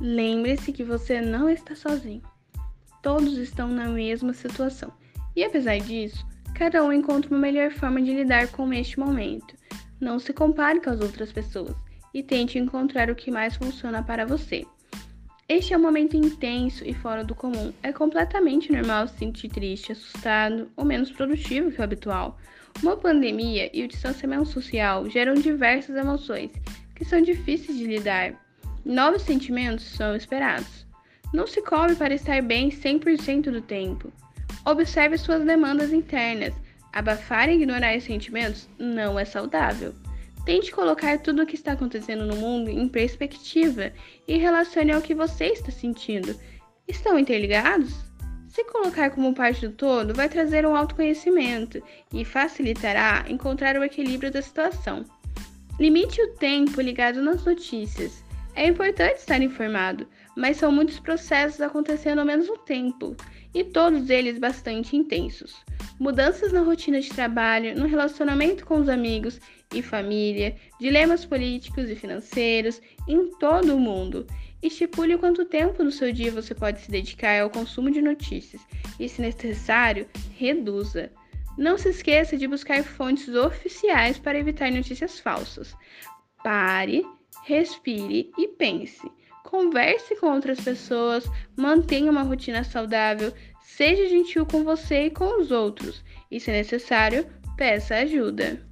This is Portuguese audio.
Lembre-se que você não está sozinho. Todos estão na mesma situação. E apesar disso, cada um encontra uma melhor forma de lidar com este momento. Não se compare com as outras pessoas e tente encontrar o que mais funciona para você. Este é um momento intenso e fora do comum. É completamente normal se sentir triste, assustado ou menos produtivo que o habitual. Uma pandemia e o distanciamento social geram diversas emoções que são difíceis de lidar. Novos sentimentos são esperados. Não se cobre para estar bem 100% do tempo. Observe suas demandas internas. Abafar e ignorar os sentimentos não é saudável. Tente colocar tudo o que está acontecendo no mundo em perspectiva e relacione ao que você está sentindo. Estão interligados? Se colocar como parte do todo, vai trazer um autoconhecimento e facilitará encontrar o equilíbrio da situação. Limite o tempo ligado nas notícias. É importante estar informado, mas são muitos processos acontecendo ao mesmo tempo, e todos eles bastante intensos. Mudanças na rotina de trabalho, no relacionamento com os amigos e família, dilemas políticos e financeiros em todo o mundo. Estipule quanto tempo do seu dia você pode se dedicar ao consumo de notícias e, se necessário, reduza. Não se esqueça de buscar fontes oficiais para evitar notícias falsas. Pare respire e pense. Converse com outras pessoas, mantenha uma rotina saudável, seja gentil com você e com os outros, e se necessário, peça ajuda.